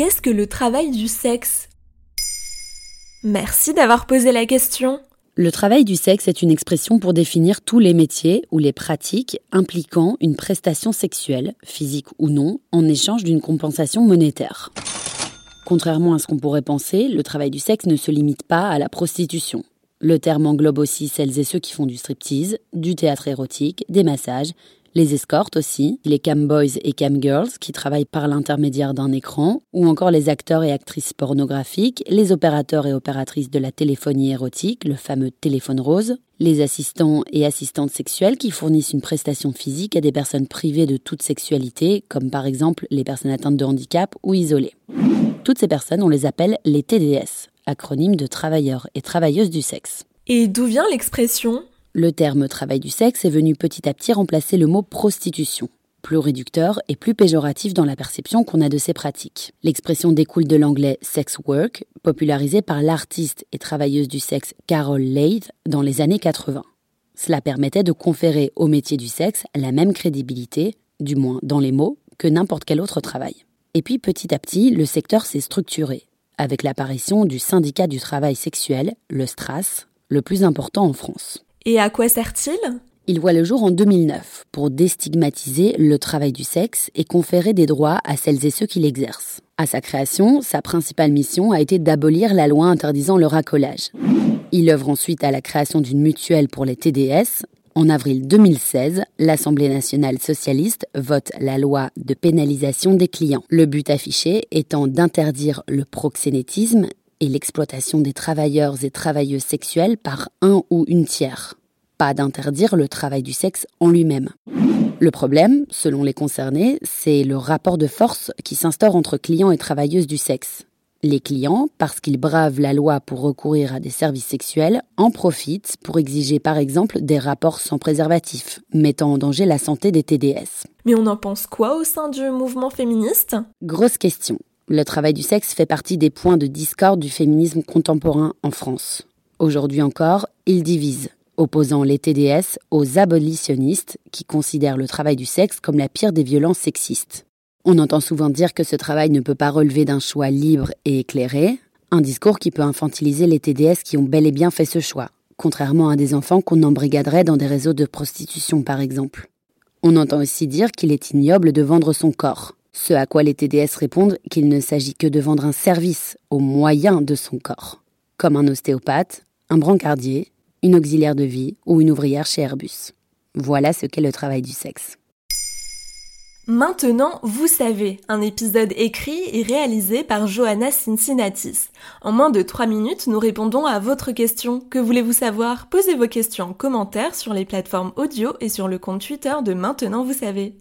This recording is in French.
qu'est-ce que le travail du sexe? Merci d'avoir posé la question. Le travail du sexe est une expression pour définir tous les métiers ou les pratiques impliquant une prestation sexuelle, physique ou non, en échange d'une compensation monétaire. Contrairement à ce qu'on pourrait penser, le travail du sexe ne se limite pas à la prostitution. Le terme englobe aussi celles et ceux qui font du striptease, du théâtre érotique, des massages, les escortes aussi, les cam boys et cam girls qui travaillent par l'intermédiaire d'un écran, ou encore les acteurs et actrices pornographiques, les opérateurs et opératrices de la téléphonie érotique, le fameux téléphone rose, les assistants et assistantes sexuelles qui fournissent une prestation physique à des personnes privées de toute sexualité, comme par exemple les personnes atteintes de handicap ou isolées. Toutes ces personnes, on les appelle les TDS, acronyme de travailleurs et travailleuses du sexe. Et d'où vient l'expression le terme travail du sexe est venu petit à petit remplacer le mot prostitution, plus réducteur et plus péjoratif dans la perception qu'on a de ces pratiques. L'expression découle de l'anglais sex work, popularisé par l'artiste et travailleuse du sexe Carol Leith dans les années 80. Cela permettait de conférer au métier du sexe la même crédibilité, du moins dans les mots, que n'importe quel autre travail. Et puis petit à petit, le secteur s'est structuré, avec l'apparition du syndicat du travail sexuel, le STRAS, le plus important en France. Et à quoi sert-il? Il voit le jour en 2009 pour déstigmatiser le travail du sexe et conférer des droits à celles et ceux qui l'exercent. À sa création, sa principale mission a été d'abolir la loi interdisant le racolage. Il œuvre ensuite à la création d'une mutuelle pour les TDS. En avril 2016, l'Assemblée nationale socialiste vote la loi de pénalisation des clients. Le but affiché étant d'interdire le proxénétisme et l'exploitation des travailleurs et travailleuses sexuelles par un ou une tiers. Pas d'interdire le travail du sexe en lui-même. Le problème, selon les concernés, c'est le rapport de force qui s'instaure entre clients et travailleuses du sexe. Les clients, parce qu'ils bravent la loi pour recourir à des services sexuels, en profitent pour exiger par exemple des rapports sans préservatif, mettant en danger la santé des TDS. Mais on en pense quoi au sein du mouvement féministe? Grosse question. Le travail du sexe fait partie des points de discorde du féminisme contemporain en France. Aujourd'hui encore, il divise, opposant les TDS aux abolitionnistes qui considèrent le travail du sexe comme la pire des violences sexistes. On entend souvent dire que ce travail ne peut pas relever d'un choix libre et éclairé, un discours qui peut infantiliser les TDS qui ont bel et bien fait ce choix, contrairement à des enfants qu'on embrigaderait dans des réseaux de prostitution par exemple. On entend aussi dire qu'il est ignoble de vendre son corps, ce à quoi les TDS répondent qu'il ne s'agit que de vendre un service au moyen de son corps, comme un ostéopathe, un brancardier, une auxiliaire de vie ou une ouvrière chez Airbus. Voilà ce qu'est le travail du sexe. Maintenant, vous savez, un épisode écrit et réalisé par Johanna Cincinnatis. En moins de 3 minutes, nous répondons à votre question. Que voulez-vous savoir? Posez vos questions en commentaire sur les plateformes audio et sur le compte Twitter de Maintenant, vous savez.